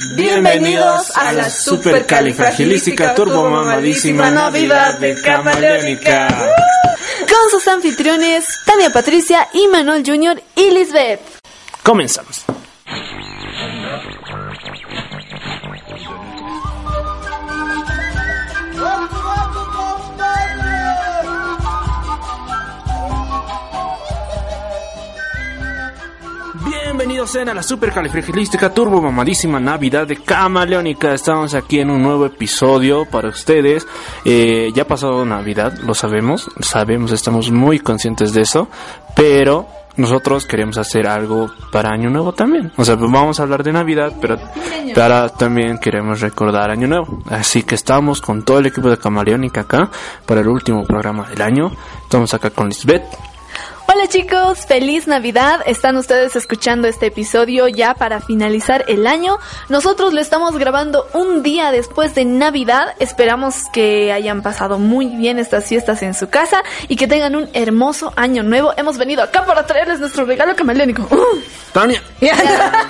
Bienvenidos a la supercalifragilística turbomamadísima Navidad de Camaleónica. Con sus anfitriones, Tania Patricia, y Manuel Jr. y Lisbeth. Comenzamos. Bienvenidos sean a la supercalifragilística turbo mamadísima Navidad de Camaleónica. Estamos aquí en un nuevo episodio para ustedes. Eh, ya ha pasado Navidad, lo sabemos, sabemos, estamos muy conscientes de eso, pero nosotros queremos hacer algo para Año Nuevo también. O sea, vamos a hablar de Navidad, pero para también queremos recordar Año Nuevo. Así que estamos con todo el equipo de Camaleónica acá para el último programa del año. Estamos acá con Lisbeth. Hola chicos, feliz Navidad. Están ustedes escuchando este episodio ya para finalizar el año. Nosotros lo estamos grabando un día después de Navidad. Esperamos que hayan pasado muy bien estas fiestas en su casa y que tengan un hermoso año nuevo. Hemos venido acá para traerles nuestro regalo camaleónico. Uh. Tania.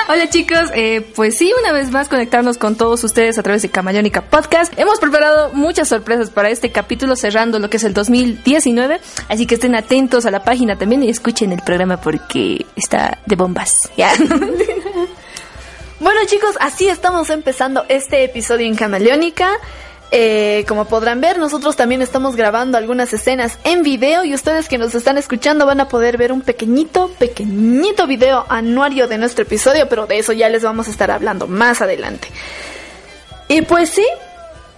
Hola chicos, eh, pues sí, una vez más conectarnos con todos ustedes a través de Camaleónica Podcast. Hemos preparado muchas sorpresas para este capítulo cerrando lo que es el 2019, así que estén atentos a la página también y escuchen el programa porque está de bombas. bueno chicos, así estamos empezando este episodio en Camaleónica. Eh, como podrán ver, nosotros también estamos grabando algunas escenas en video y ustedes que nos están escuchando van a poder ver un pequeñito, pequeñito video anuario de nuestro episodio, pero de eso ya les vamos a estar hablando más adelante. Y pues sí,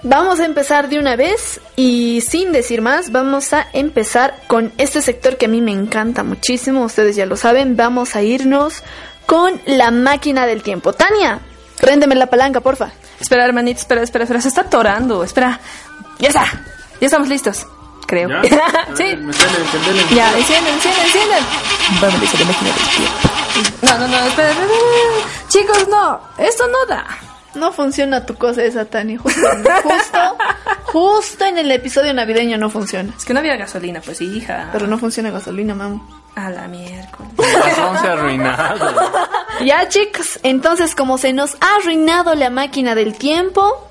Vamos a empezar de una vez y sin decir más, vamos a empezar con este sector que a mí me encanta muchísimo, ustedes ya lo saben, vamos a irnos con la máquina del tiempo. Tania, préndeme la palanca, porfa. Espera, hermanita, espera, espera, espera, se está atorando, espera. Ya está, ya estamos listos, creo. sí. Ya, encienden, encienden, encienden. Vamos a la máquina del tiempo. No, no, no, espera, espera. Chicos, no, esto no da. No funciona tu cosa esa, Tani. Justo, justo, en el episodio navideño no funciona. Es que no había gasolina, pues hija. Pero no funciona gasolina, mamá. A la miércoles. se ha arruinado. Ya, chicos, entonces como se nos ha arruinado la máquina del tiempo,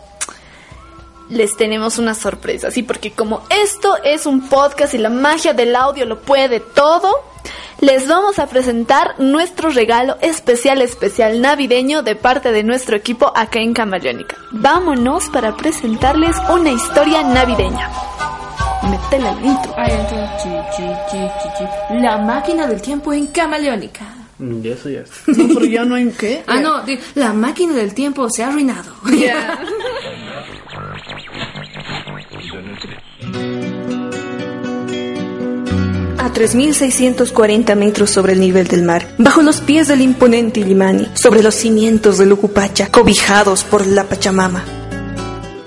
les tenemos una sorpresa, sí, porque como esto es un podcast y la magia del audio lo puede todo, les vamos a presentar nuestro regalo especial, especial navideño de parte de nuestro equipo acá en Camaleónica. Vámonos para presentarles una historia navideña. Métela al intro. La máquina del tiempo en Camaleónica. Mm, ya eso ya es. No, pero ya no hay qué. Ah, no, la máquina del tiempo se ha arruinado. a 3.640 metros sobre el nivel del mar, bajo los pies del imponente Ilimani, sobre los cimientos del Ucupacha, cobijados por la Pachamama.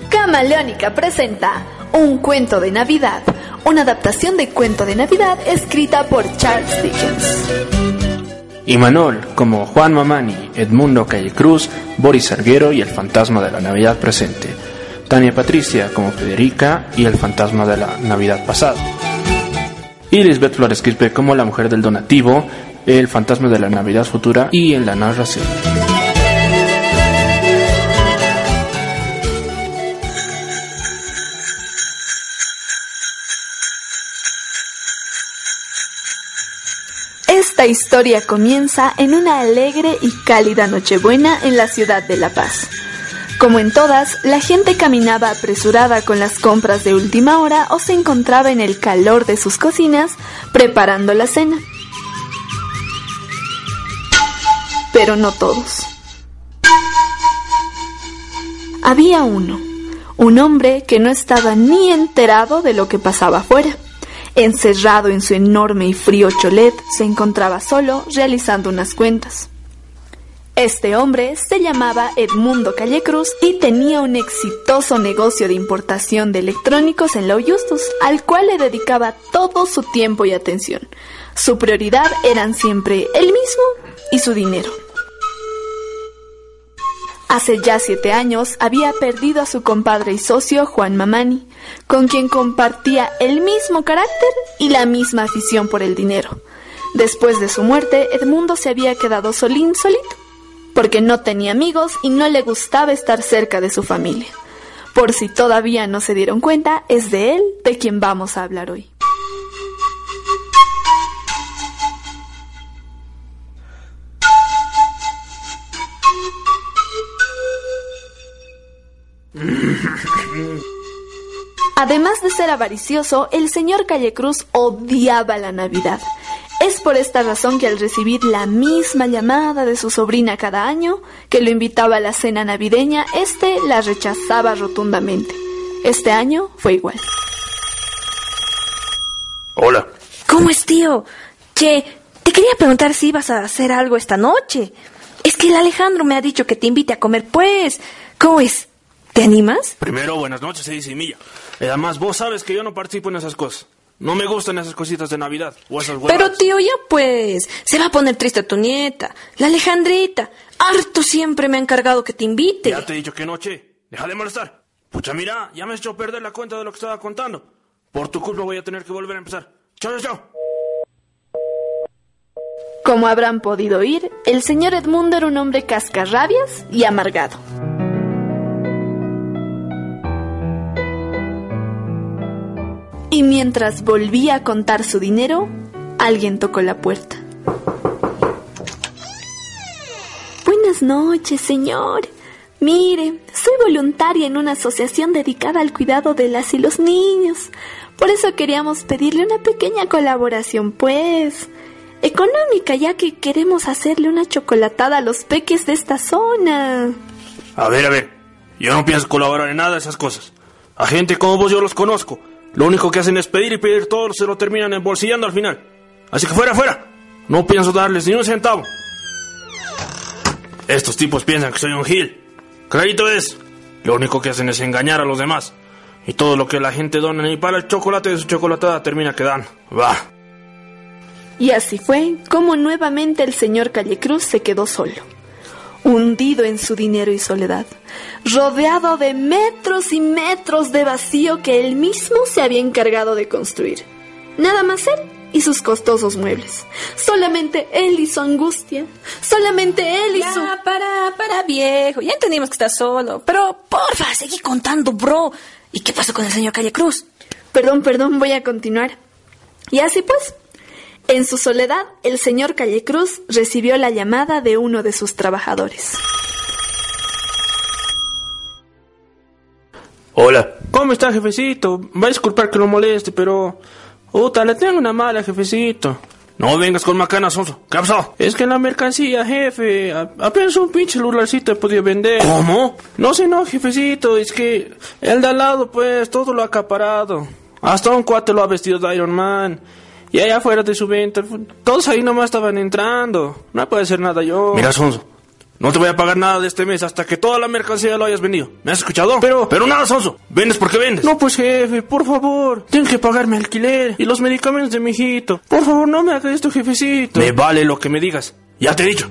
Camaleónica presenta Un cuento de Navidad, una adaptación de cuento de Navidad escrita por Charles Dickens. Y Manol, como Juan Mamani, Edmundo Calle Cruz, Boris Arguero y el fantasma de la Navidad presente. Tania Patricia como Federica y el fantasma de la Navidad pasada y Lisbeth Flores Quispe como la mujer del donativo, el fantasma de la Navidad futura y en la narración. Esta historia comienza en una alegre y cálida Nochebuena en la ciudad de La Paz. Como en todas, la gente caminaba apresurada con las compras de última hora o se encontraba en el calor de sus cocinas preparando la cena. Pero no todos. Había uno, un hombre que no estaba ni enterado de lo que pasaba afuera. Encerrado en su enorme y frío cholet, se encontraba solo realizando unas cuentas. Este hombre se llamaba Edmundo Callecruz y tenía un exitoso negocio de importación de electrónicos en la Justus, al cual le dedicaba todo su tiempo y atención. Su prioridad eran siempre él mismo y su dinero. Hace ya siete años había perdido a su compadre y socio Juan Mamani, con quien compartía el mismo carácter y la misma afición por el dinero. Después de su muerte, Edmundo se había quedado solín solito porque no tenía amigos y no le gustaba estar cerca de su familia. Por si todavía no se dieron cuenta, es de él de quien vamos a hablar hoy. Además de ser avaricioso, el señor Callecruz odiaba la Navidad. Es por esta razón que al recibir la misma llamada de su sobrina cada año, que lo invitaba a la cena navideña, este la rechazaba rotundamente. Este año fue igual. Hola. ¿Cómo es, tío? Che, te quería preguntar si ibas a hacer algo esta noche. Es que el Alejandro me ha dicho que te invite a comer, pues. ¿Cómo es? ¿Te animas? Primero, buenas noches, se dice Milla. Además, vos sabes que yo no participo en esas cosas. No me gustan esas cositas de Navidad o esas huevas. Pero tío, ya pues, se va a poner triste tu nieta, la Alejandrita. Harto siempre me ha encargado que te invite. Ya te he dicho que no, che. Deja de molestar. Pucha, mira, ya me has hecho perder la cuenta de lo que estaba contando. Por tu culpa voy a tener que volver a empezar. Chao, chao, chao. Como habrán podido oír, el señor Edmundo era un hombre cascarrabias y amargado. Y mientras volvía a contar su dinero, alguien tocó la puerta. Buenas noches, señor. Mire, soy voluntaria en una asociación dedicada al cuidado de las y los niños. Por eso queríamos pedirle una pequeña colaboración, pues. Económica, ya que queremos hacerle una chocolatada a los peques de esta zona. A ver, a ver. Yo no pienso colaborar en nada de esas cosas. A gente como vos yo los conozco. Lo único que hacen es pedir y pedir todo, se lo terminan embolsillando al final. Así que fuera, fuera. No pienso darles ni un centavo. Estos tipos piensan que soy un gil. Clarito es. Lo único que hacen es engañar a los demás. Y todo lo que la gente dona ni para el chocolate de su chocolatada termina quedando. Va. Y así fue como nuevamente el señor Callecruz se quedó solo, hundido en su dinero y soledad, rodeado de metros y metros de vacío que él mismo se había encargado de construir. Nada más él y sus costosos muebles. Solamente él y su angustia. Solamente él y su... Ya, para, para, viejo. Ya entendimos que estás solo. Pero, porfa, seguí contando, bro. ¿Y qué pasó con el señor Calle Cruz? Perdón, perdón, voy a continuar. Y así pues, en su soledad, el señor Callecruz recibió la llamada de uno de sus trabajadores. Hola. ¿Cómo está, jefecito? Va a disculpar que lo moleste, pero... Uta, le tengo una mala, jefecito. No vengas con macanas, Sonso. ¿Qué pasó? Es que en la mercancía, jefe, a- apenas un pinche celularcito he podido vender. ¿Cómo? No sé, no, jefecito, es que el de al lado, pues, todo lo ha acaparado. Hasta un cuate lo ha vestido de Iron Man. Y allá afuera de su venta, todos ahí nomás estaban entrando. No puede hacer nada yo. Mira, Sonso, no te voy a pagar nada de este mes hasta que toda la mercancía lo hayas vendido. ¿Me has escuchado? Pero, pero nada, Sonso. Vendes porque vendes. No, pues jefe, por favor. Tengo que pagarme alquiler y los medicamentos de mi hijito. Por favor, no me hagas esto, jefecito. Me vale lo que me digas. Ya te he dicho.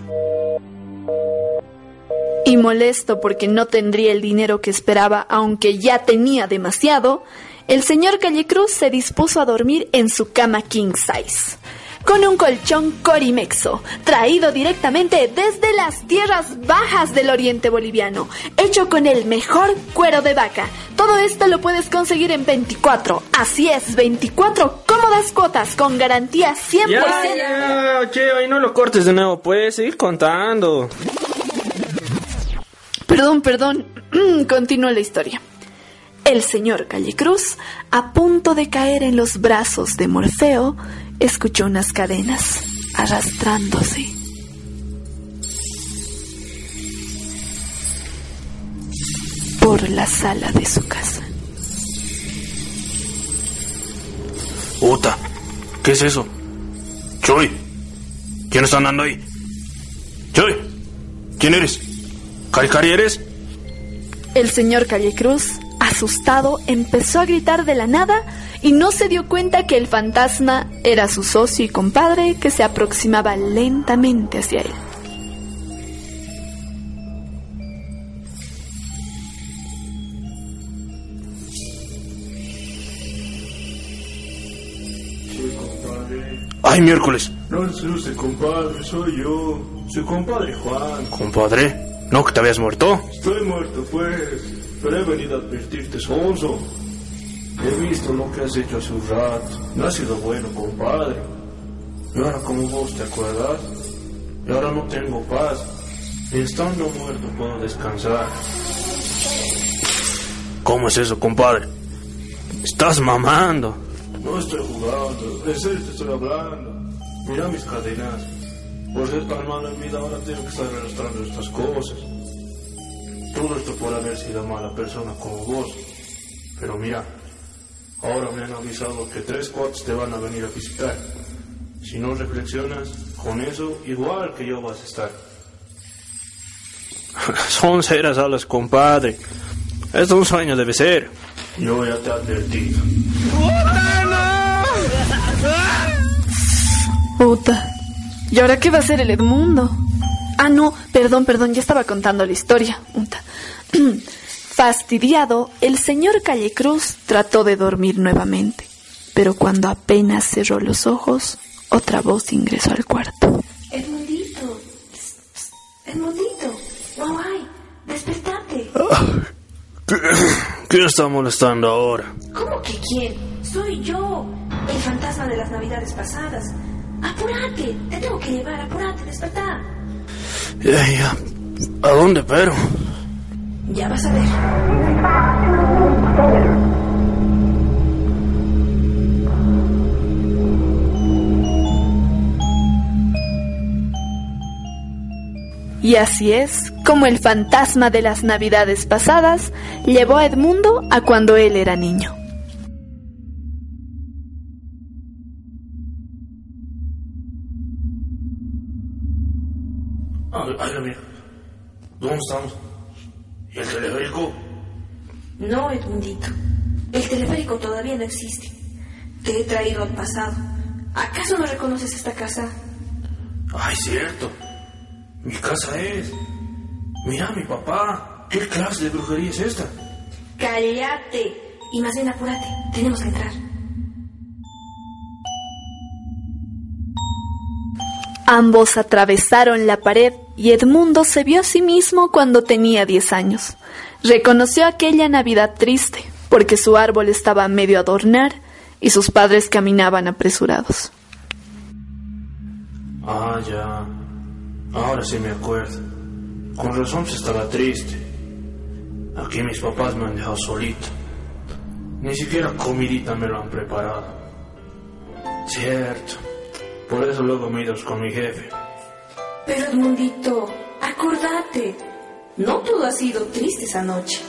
Y molesto porque no tendría el dinero que esperaba, aunque ya tenía demasiado, el señor Callecruz se dispuso a dormir en su cama king size, con un colchón corimexo, traído directamente desde las tierras bajas del oriente boliviano, hecho con el mejor cuero de vaca. Todo esto lo puedes conseguir en 24, así es, 24 cómodas cuotas con garantía 100%. ya, che, ahí no lo cortes de nuevo, pues, seguir contando. Perdón, perdón. Continúa la historia. El señor Callecruz, a punto de caer en los brazos de Morfeo, escuchó unas cadenas arrastrándose. Por la sala de su casa. Uta, ¿qué es eso? Chuy, ¿quién está andando ahí? Chuy, ¿quién eres? ¿Caricari eres? El señor Callecruz, asustado, empezó a gritar de la nada y no se dio cuenta que el fantasma era su socio y compadre que se aproximaba lentamente hacia él. ¡Ay, miércoles! No es usted, compadre, soy yo. Su compadre Juan. Compadre, ¿no que te habías muerto? Estoy muerto, pues. Pero he venido a advertirte, Sonso. He visto lo que has hecho hace un rato. No ha sido bueno, compadre. Y ahora, como vos te acuerdas, y ahora no tengo paz. Y estando muerto puedo descansar. ¿Cómo es eso, compadre? Estás mamando. No estoy jugando, en serio te estoy hablando. Mira mis cadenas. Por ser tan malo en vida ahora tengo que estar arrastrando estas cosas. Todo esto por haber sido mala persona como vos. Pero mira, ahora me han avisado que tres cuates te van a venir a visitar. Si no reflexionas, con eso igual que yo vas a estar. Son ceras alas, compadre. Es un sueño, debe ser. Yo ya te he advertido. Puta. ¿Y ahora qué va a hacer el Edmundo? Ah, no, perdón, perdón, ya estaba contando la historia. Fastidiado, el señor Callecruz trató de dormir nuevamente, pero cuando apenas cerró los ojos, otra voz ingresó al cuarto. Edmundito. Edmundito. Guay, despertate. ¿Qué, ¿Quién está molestando ahora? ¿Cómo que quién? Soy yo, el fantasma de las navidades pasadas. Apúrate, te tengo que llevar, apúrate, despertar. Ya. ¿A dónde, pero? Ya vas a ver. Y así es como el fantasma de las navidades pasadas llevó a Edmundo a cuando él era niño. Ay, ay, mira. ¿Dónde estamos? ¿Y el teleférico? No, Edmundito. El teleférico todavía no existe. Te he traído al pasado. ¿Acaso no reconoces esta casa? Ay, cierto. Mi casa es. Mira, mi papá. ¿Qué clase de brujería es esta? ¡Cállate! Y más bien apúrate. Tenemos que entrar. Ambos atravesaron la pared y Edmundo se vio a sí mismo cuando tenía 10 años. Reconoció aquella Navidad triste, porque su árbol estaba medio adornar y sus padres caminaban apresurados. Ah, ya. Ahora sí me acuerdo. Con razón se estaba triste. Aquí mis papás me han dejado solito. Ni siquiera comidita me lo han preparado. Cierto. Por eso luego me he con mi jefe. Pero Edmundito, acordate. No todo ha sido triste esa noche.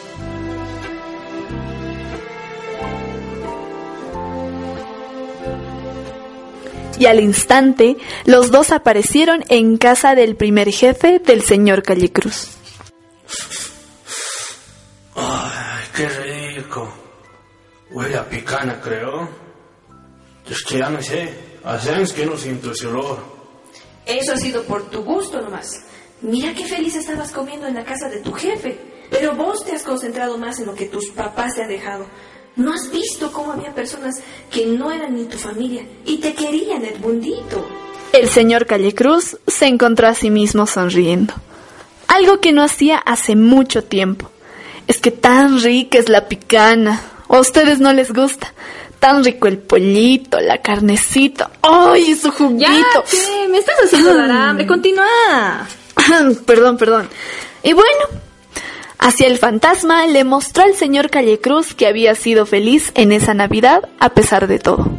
Y al instante, los dos aparecieron en casa del primer jefe del señor Callecruz. Ay, qué rico. Huele a picana, creo. Es que ya no sé. Hace años que no siento ese olor. Eso ha sido por tu gusto nomás. Mira qué feliz estabas comiendo en la casa de tu jefe. Pero vos te has concentrado más en lo que tus papás te han dejado. ¿No has visto cómo había personas que no eran ni tu familia y te querían, Edmundito? El señor Callecruz se encontró a sí mismo sonriendo. Algo que no hacía hace mucho tiempo. Es que tan rica es la picana. ¿O a ustedes no les gusta? Tan rico el pollito, la carnecita. ¡Ay, su juguito! Ya, ¿qué? Me estás haciendo dar hambre. Continúa. perdón, perdón. Y bueno, hacia el fantasma le mostró al señor Callecruz que había sido feliz en esa Navidad a pesar de todo.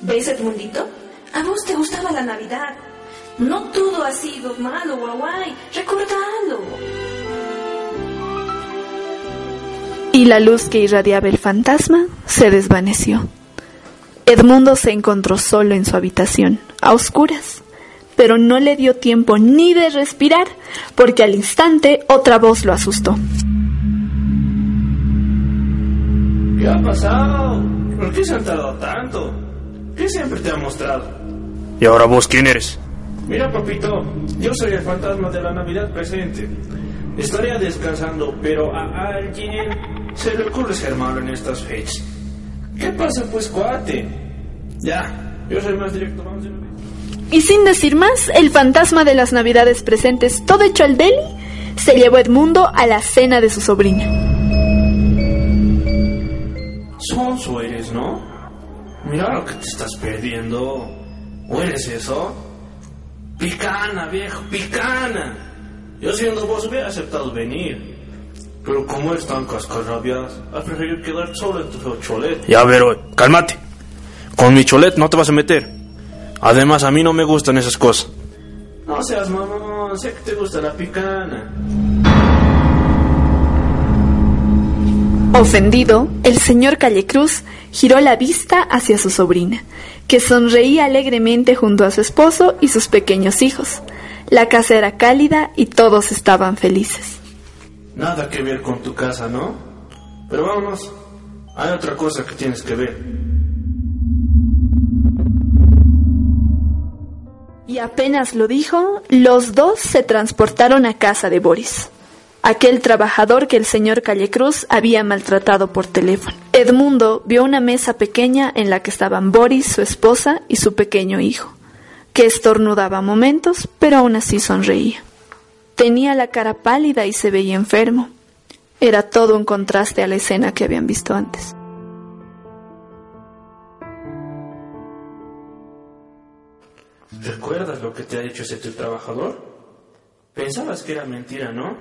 ¿Ves, Edmundito? A vos te gustaba la Navidad. No todo ha sido malo, guaguay. Recordalo. Y la luz que irradiaba el fantasma se desvaneció. Edmundo se encontró solo en su habitación, a oscuras, pero no le dio tiempo ni de respirar, porque al instante otra voz lo asustó. ¿Qué ha pasado? ¿Por qué se han tardado tanto? ¿Qué siempre te ha mostrado? ¿Y ahora vos quién eres? Mira, papito, yo soy el fantasma de la Navidad presente. Estaría descansando, pero a alguien se le ocurre ser malo en estas fechas. ¿Qué pasa pues, cuate? Ya, yo soy más directo, vamos de una vez. Y sin decir más, el fantasma de las navidades presentes, todo hecho al deli, se llevó a Edmundo a la cena de su sobrina. Sonso eres, ¿no? Mira lo que te estás perdiendo. ¿O eres eso? Picana, viejo, picana. Yo siendo vos hubiera aceptado venir. Pero como eres tan cascarrabias, has preferido quedar solo en tu cholet. Ya, pero, cálmate. Con mi cholet no te vas a meter. Además, a mí no me gustan esas cosas. No seas mamón, sé que te gusta la picana. Ofendido, el señor Callecruz giró la vista hacia su sobrina, que sonreía alegremente junto a su esposo y sus pequeños hijos. La casa era cálida y todos estaban felices. Nada que ver con tu casa, ¿no? Pero vámonos. Hay otra cosa que tienes que ver. Y apenas lo dijo, los dos se transportaron a casa de Boris, aquel trabajador que el señor Callecruz había maltratado por teléfono. Edmundo vio una mesa pequeña en la que estaban Boris, su esposa y su pequeño hijo, que estornudaba momentos, pero aún así sonreía. Tenía la cara pálida y se veía enfermo. Era todo un contraste a la escena que habían visto antes. ¿Recuerdas lo que te ha dicho ese tu trabajador? Pensabas que era mentira, ¿no?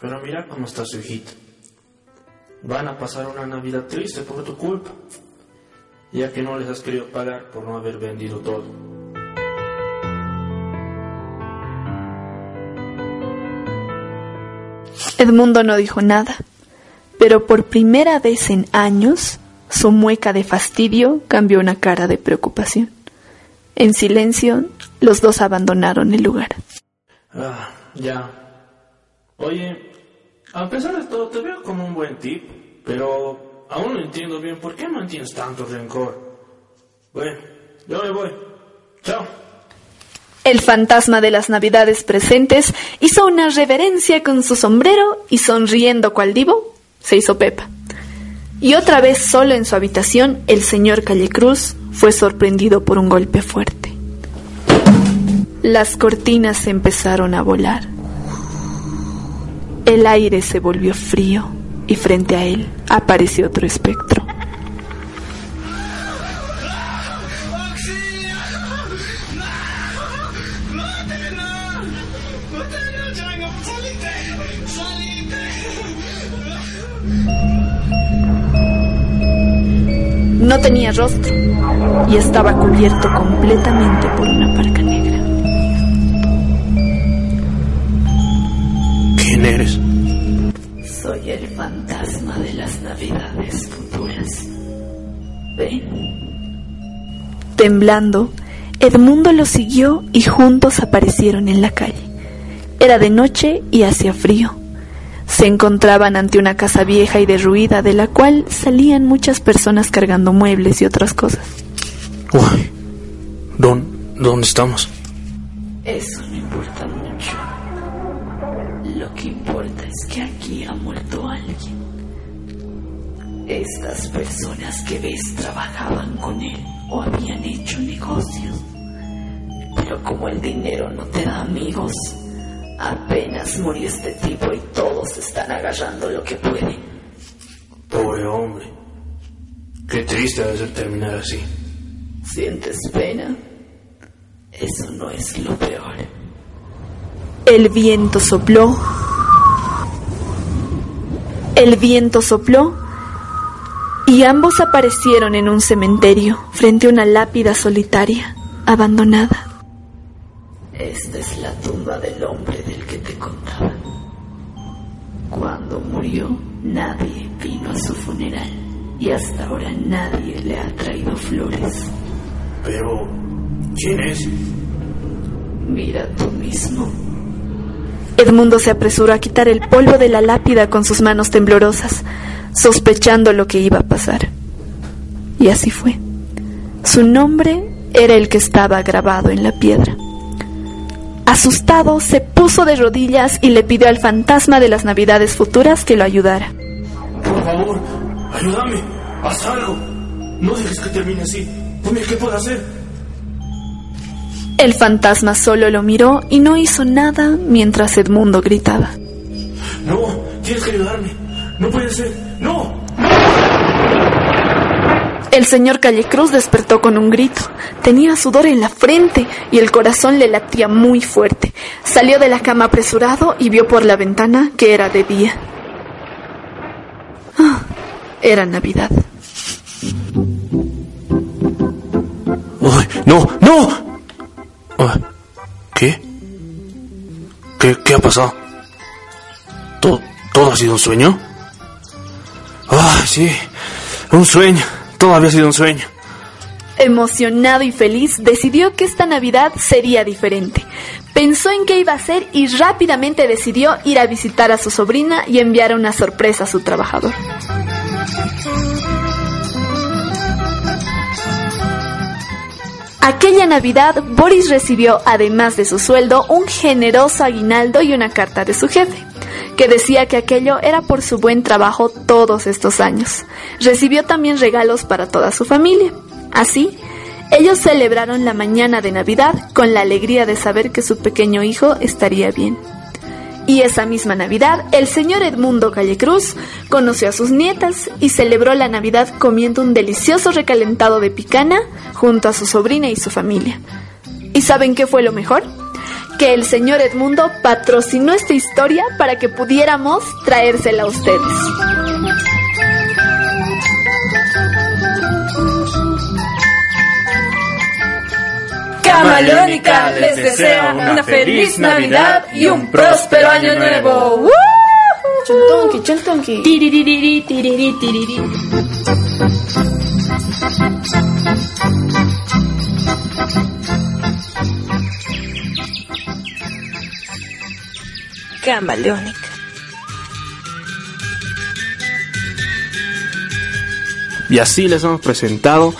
Pero mira cómo está su hijito. Van a pasar una Navidad triste por tu culpa, ya que no les has querido pagar por no haber vendido todo. Edmundo no dijo nada, pero por primera vez en años su mueca de fastidio cambió una cara de preocupación. En silencio, los dos abandonaron el lugar. Ah, ya. Oye, a pesar de todo, te veo como un buen tip, pero aún no entiendo bien por qué mantienes tanto rencor. Bueno, yo me voy. Chao. El fantasma de las navidades presentes hizo una reverencia con su sombrero y sonriendo cual divo, se hizo Pepa. Y otra vez solo en su habitación, el señor Callecruz fue sorprendido por un golpe fuerte. Las cortinas empezaron a volar. El aire se volvió frío y frente a él apareció otro espectro. No tenía rostro y estaba cubierto completamente por una parca negra. ¿Quién eres? Soy el fantasma de las navidades futuras. Ven, Temblando, Edmundo lo siguió y juntos aparecieron en la calle. Era de noche y hacía frío. Se encontraban ante una casa vieja y derruida de la cual salían muchas personas cargando muebles y otras cosas. Uy, ¿dónde, ¿dónde estamos? eso no importa mucho. Lo que importa es que aquí ha muerto alguien. Estas personas que ves trabajaban con él o habían hecho negocios. Pero como el dinero no te da amigos, apenas murió este tipo y todos están agarrando lo que pueden. Pobre hombre. Qué triste debe ser terminar así. ¿Sientes pena? Eso no es lo peor. El viento sopló. El viento sopló y ambos aparecieron en un cementerio frente a una lápida solitaria, abandonada. Esta es la tumba del hombre del que te contaba. Cuando murió, nadie vino a su funeral y hasta ahora nadie le ha traído flores. Pero, ¿quién es? Mira tú mismo. Edmundo se apresuró a quitar el polvo de la lápida con sus manos temblorosas, sospechando lo que iba a pasar. Y así fue. Su nombre era el que estaba grabado en la piedra. Asustado, se puso de rodillas y le pidió al fantasma de las navidades futuras que lo ayudara. Por favor, ayúdame. Haz algo. No dejes que termine así. Dime qué puedo hacer. El fantasma solo lo miró y no hizo nada mientras Edmundo gritaba. No, tienes que ayudarme. No puede ser. No. El señor Callecruz despertó con un grito. Tenía sudor en la frente y el corazón le latía muy fuerte. Salió de la cama apresurado y vio por la ventana que era de día. Ah, era Navidad. Uy, no, no. ¿Qué? ¿Qué, qué ha pasado? ¿Todo, ¿Todo ha sido un sueño? Ah, sí, un sueño. Todo había sido un sueño. Emocionado y feliz, decidió que esta Navidad sería diferente. Pensó en qué iba a hacer y rápidamente decidió ir a visitar a su sobrina y enviar una sorpresa a su trabajador. Aquella Navidad, Boris recibió, además de su sueldo, un generoso aguinaldo y una carta de su jefe, que decía que aquello era por su buen trabajo todos estos años. Recibió también regalos para toda su familia. Así, ellos celebraron la mañana de Navidad con la alegría de saber que su pequeño hijo estaría bien. Y esa misma Navidad, el señor Edmundo Callecruz conoció a sus nietas y celebró la Navidad comiendo un delicioso recalentado de picana junto a su sobrina y su familia. ¿Y saben qué fue lo mejor? Que el señor Edmundo patrocinó esta historia para que pudiéramos traérsela a ustedes. Camaleónica les desea una feliz Navidad y un próspero año nuevo. ¡Woo! Chuntunqui, chuntunqui. Tiririri, tiriri, tiriri. Camaleónica. Y así les hemos presentado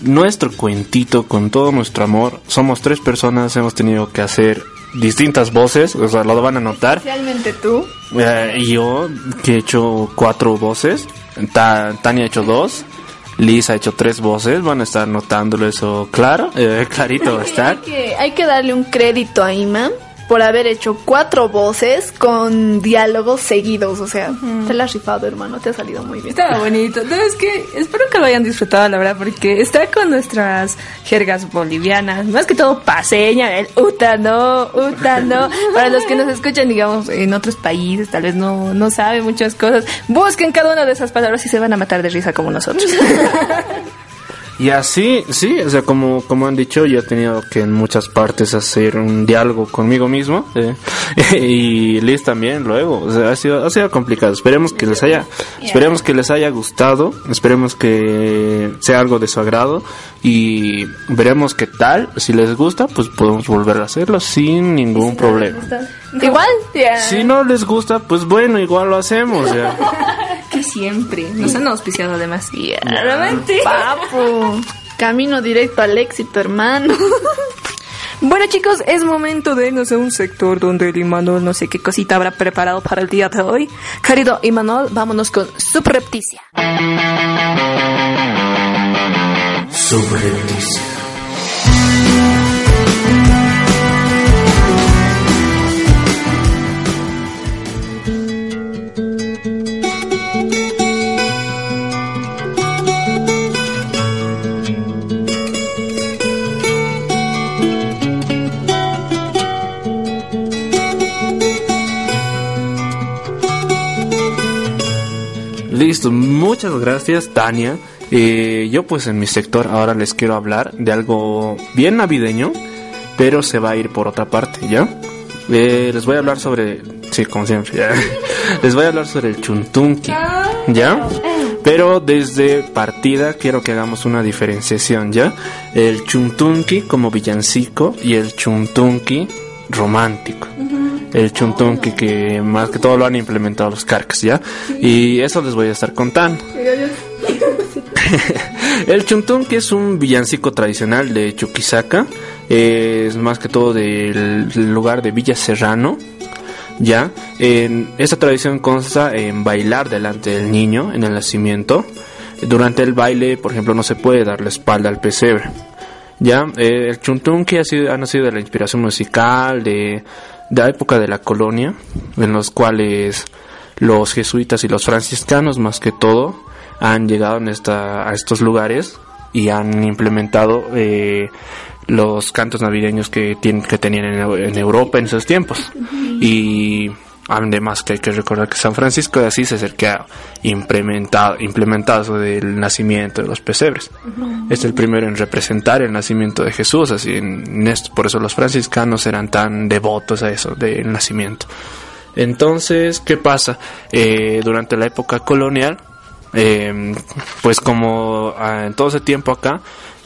nuestro cuentito con todo nuestro amor. Somos tres personas, hemos tenido que hacer distintas voces, o sea, lo van a notar. Especialmente tú. Eh, y yo, que he hecho cuatro voces, Ta- Tania ha hecho dos, Liz ha hecho tres voces, van a estar notándolo eso claro, eh, clarito va a Hay estar. que, hay que darle un crédito a Ima por haber hecho cuatro voces con diálogos seguidos. O sea, te la has rifado, hermano. Te ha salido muy bien. Estaba bonito. No, es que espero que lo hayan disfrutado, la verdad, porque está con nuestras jergas bolivianas, más que todo paseña, el utano, utano. Para los que nos escuchan, digamos, en otros países, tal vez no, no saben muchas cosas, busquen cada una de esas palabras y se van a matar de risa como nosotros. Y así, sí, o sea, como, como han dicho, yo he tenido que en muchas partes hacer un diálogo conmigo mismo. eh, y Liz también luego. O sea, ha sido, ha sido complicado. Esperemos que les haya, esperemos que les haya gustado. Esperemos que sea algo de su agrado. Y veremos qué tal. Si les gusta, pues podemos volver a hacerlo sin ningún problema. Igual, ya. Si no les gusta, pues bueno, igual lo hacemos. Ya. que siempre. Nos han auspiciado además. Realmente. Papu. Camino directo al éxito, hermano. Bueno chicos, es momento de irnos a un sector donde el Imanol no sé qué cosita habrá preparado para el día de hoy. Querido Imanol, vámonos con Subrepticia. Subrepticia. Listo, muchas gracias Tania. Eh, yo pues en mi sector ahora les quiero hablar de algo bien navideño, pero se va a ir por otra parte, ¿ya? Eh, les voy a hablar sobre, sí, como siempre, ¿ya? les voy a hablar sobre el chuntunqui, ¿ya? Pero desde partida quiero que hagamos una diferenciación, ¿ya? El chuntunqui como villancico y el chuntunqui romántico. El chuntunqui que más que todo lo han implementado los carcas, ¿ya? Y eso les voy a estar contando. el chuntunqui es un villancico tradicional de Chuquisaca. Es más que todo del lugar de Villa Serrano. Ya, en esta tradición consta en bailar delante del niño en el nacimiento. Durante el baile, por ejemplo, no se puede dar la espalda al pesebre. Ya, eh, el chuntunqui ha, sido, ha nacido de la inspiración musical de, de la época de la colonia, en los cuales los jesuitas y los franciscanos, más que todo, han llegado en esta, a estos lugares y han implementado eh, los cantos navideños que, tienen, que tenían en, en Europa en esos tiempos. Y Además que hay que recordar que San Francisco de Asís es el que ha implementado, implementado del nacimiento de los pesebres. Es el primero en representar el nacimiento de Jesús, así en esto, por eso los franciscanos eran tan devotos a eso del nacimiento. Entonces, ¿qué pasa? Eh, durante la época colonial, eh, pues como ah, en todo ese tiempo acá,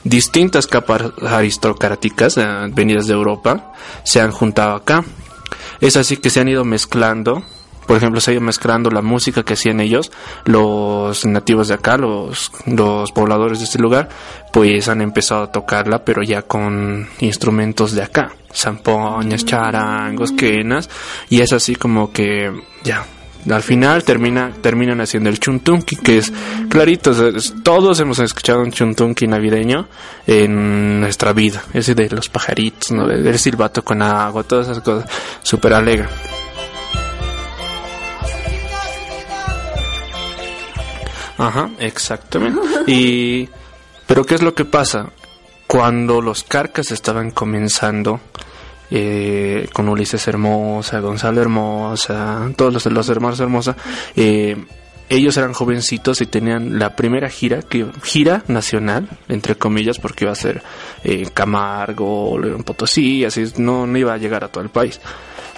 distintas capas aristocráticas eh, venidas de Europa se han juntado acá es así que se han ido mezclando. Por ejemplo, se ha ido mezclando la música que hacían ellos, los nativos de acá, los, los pobladores de este lugar, pues han empezado a tocarla, pero ya con instrumentos de acá, zampoñas, charangos, quenas, y es así como que ya al final termina, terminan haciendo el chuntunqui, que es clarito, todos hemos escuchado un chuntunqui navideño en nuestra vida, ese de los pajaritos, ¿no? el silbato con agua, todas esas cosas, súper alegre. Ajá, exactamente. Y, pero ¿qué es lo que pasa? Cuando los carcas estaban comenzando, eh, con Ulises Hermosa, Gonzalo Hermosa, todos los, los hermanos Hermosa, eh, ellos eran jovencitos y tenían la primera gira, que gira nacional, entre comillas, porque iba a ser eh, Camargo, Potosí, así no, no iba a llegar a todo el país.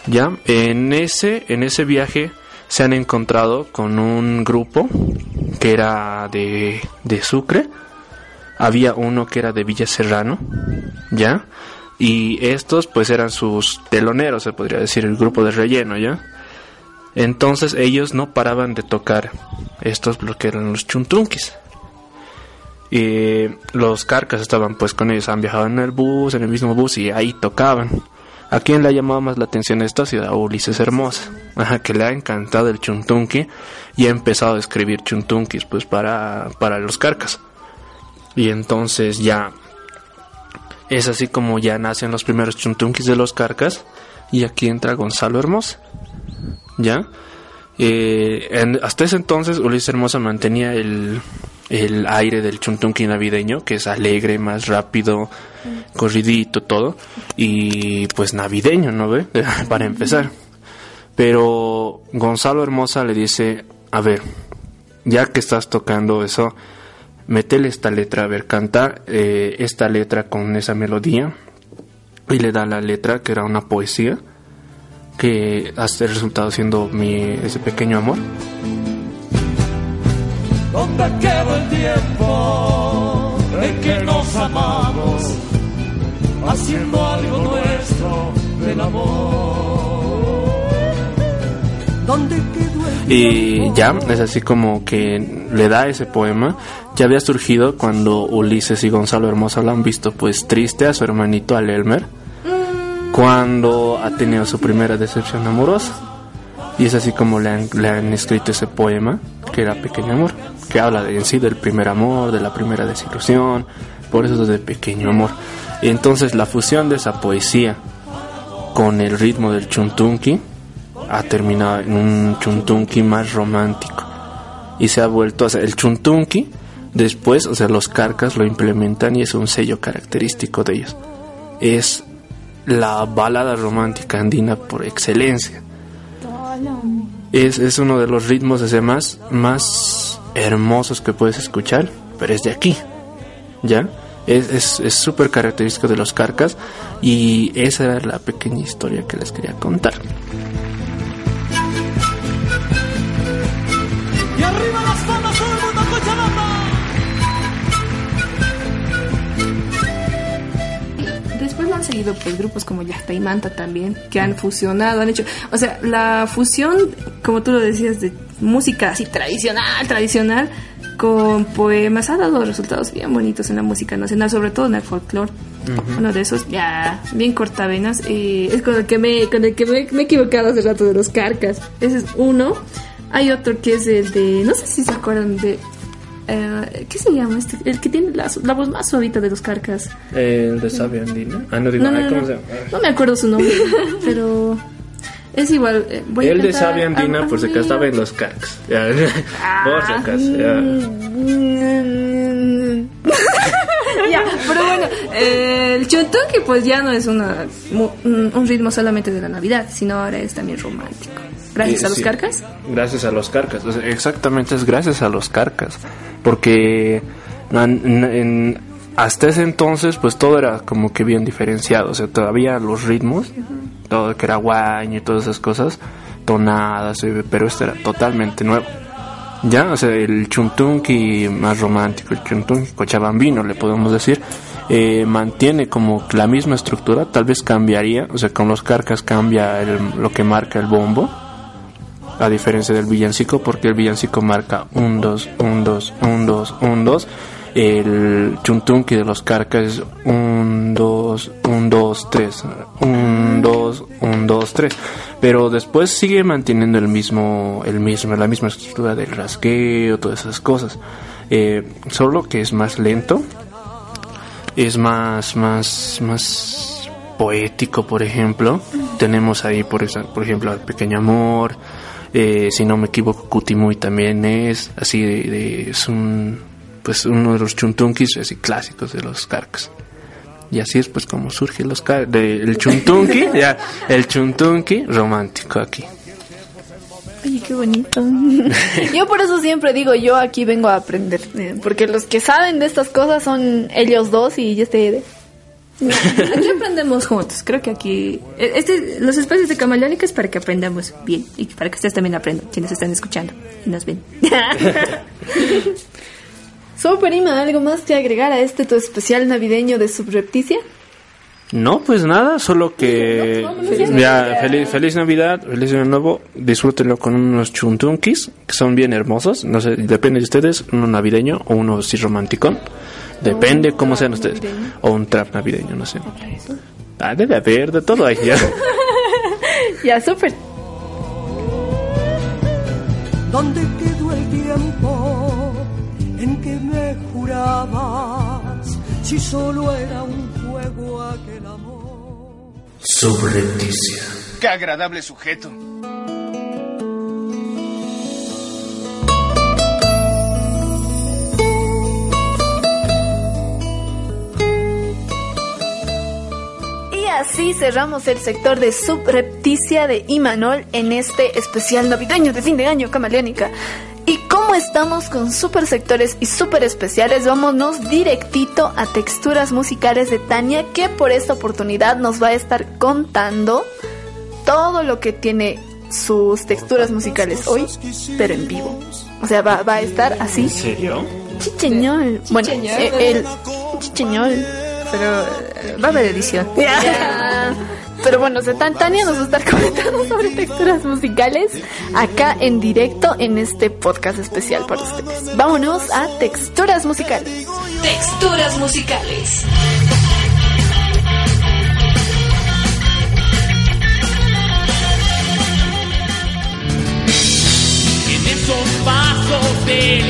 Ya, en ese, en ese viaje se han encontrado con un grupo que era de, de Sucre, había uno que era de Villa Serrano, ya, y estos pues eran sus teloneros, se podría decir, el grupo de relleno, ¿ya? Entonces ellos no paraban de tocar estos lo que eran los chuntunquis. Y los carcas estaban pues con ellos, han viajado en el bus, en el mismo bus y ahí tocaban. ¿A quién le ha llamado más la atención esto? Ha sido a Ulises Hermosa, que le ha encantado el chuntunqui y ha empezado a escribir chuntunquis pues para, para los carcas. Y entonces ya es así como ya nacen los primeros chuntunquis de los carcas. Y aquí entra Gonzalo Hermosa. ¿Ya? Eh, hasta ese entonces Ulises Hermosa mantenía el, el aire del chuntunqui navideño, que es alegre, más rápido, corridito, todo. Y pues navideño, ¿no ve? Para empezar. Pero Gonzalo Hermosa le dice, a ver, ya que estás tocando eso, metele esta letra, a ver, canta eh, esta letra con esa melodía y le da la letra que era una poesía que hasta el resultado siendo mi ese pequeño amor. ¿Dónde quedó el tiempo en que nos amamos haciendo algo nuestro del amor? ¿Dónde y ya, es así como que le da ese poema. Ya había surgido cuando Ulises y Gonzalo Hermosa lo han visto pues triste a su hermanito, al Elmer, cuando ha tenido su primera decepción amorosa. Y es así como le han, le han escrito ese poema, que era Pequeño Amor, que habla de, en sí del primer amor, de la primera desilusión, por eso es de Pequeño Amor. Y entonces la fusión de esa poesía con el ritmo del chuntunqui ha terminado en un chuntunqui más romántico. Y se ha vuelto a hacer el chuntunqui después o sea los carcas lo implementan y es un sello característico de ellos. Es la balada romántica andina por excelencia. Es, es uno de los ritmos más más hermosos que puedes escuchar pero es de aquí ya es súper es, característico de los carcas y esa era la pequeña historia que les quería contar. Seguido pues grupos como Yachta y Manta también, que han fusionado, han hecho, o sea, la fusión, como tú lo decías, de música así tradicional, tradicional, con poemas ha dado resultados bien bonitos en la música nacional, sobre todo en el folclore. Uno de esos, ya, bien cortavenas. Eh, es con el que, me, con el que me, me, he equivocado hace rato de los carcas. Ese es uno. Hay otro que es el de, no sé si se acuerdan de eh, ¿Qué se llama este? El que tiene la, la voz más suavita de los carcas. El de Sabia Andina. Ah, no digo, No, no, ay, ¿cómo no. se llama? No me acuerdo su nombre, pero es igual. eh, voy a El de cantar Sabia Andina, a- por si acaso estaba en los carcas. Por si acaso, ya. Pero bueno, eh, el chuntunqui pues ya no es una, mu- un ritmo solamente de la Navidad, sino ahora es también romántico. Gracias Eh, a los sí. carcas. Gracias a los carcas. Exactamente es gracias a los carcas. Porque en- en- hasta ese entonces, pues todo era como que bien diferenciado. O sea, todavía los ritmos, todo que era guaño y todas esas cosas, tonadas, eh, pero esto era totalmente nuevo. Ya, o sea, el chuntunqui más romántico, el chuntunqui cochabambino, le podemos decir, eh, mantiene como la misma estructura, tal vez cambiaría, o sea, con los carcas cambia el- lo que marca el bombo, a diferencia del villancico, porque el villancico marca un, dos, un, dos, un, dos, un, dos. El chuntunqui de los carcas es un, dos, un, dos, tres, un, dos, un, dos, tres. Pero después sigue manteniendo el mismo, el mismo, la misma estructura del rasgueo, todas esas cosas. Eh, solo que es más lento, es más, más, más poético, por ejemplo. Tenemos ahí, por, esa- por ejemplo, el Pequeño Amor. eh, si no me equivoco, Kutimuy también es así de, de- es un pues uno de los chuntunkis así clásicos de los carcas. Y así es pues como surge los car de, el chuntunki, ya, el chuntunki romántico aquí. Oye, qué bonito. Yo por eso siempre digo, yo aquí vengo a aprender. eh, Porque los que saben de estas cosas son ellos dos y yo estoy... Aquí aprendemos juntos. Creo que aquí. eh, Este, los espacios de Camaleónica es para que aprendamos bien y para que ustedes también aprendan, quienes están escuchando y nos ven. Super Ima, ¿algo más que agregar a este tu especial navideño de subrepticia? No, pues nada, solo que ya feliz, feliz Navidad, feliz Año Nuevo, disfrútenlo con unos chuntunkis que son bien hermosos, no sé, depende de ustedes, uno navideño o uno sí romanticón, depende cómo sean ustedes, o un trap navideño, no sé. Ah, debe haber de todo ahí ya. Ya, super. ¿Dónde si solo era un juego aquel amor? Subrepticia. Qué agradable sujeto. Y así cerramos el sector de subrepticia de Imanol en este especial navideño de fin de año camaleónica. Y como estamos con super sectores y super especiales, vámonos directito a texturas musicales de Tania, que por esta oportunidad nos va a estar contando todo lo que tiene sus texturas musicales hoy, pero en vivo. O sea, va, va a estar así. serio? Chicheñol. Bueno, Chicheñol. eh, el chicheñol. Pero eh, va a haber edición. Ya. Pero bueno, o sea, Tan- Tania nos va a estar comentando sobre texturas musicales acá en directo en este podcast especial para ustedes. Vámonos a texturas musicales. Texturas musicales. En esos pasos del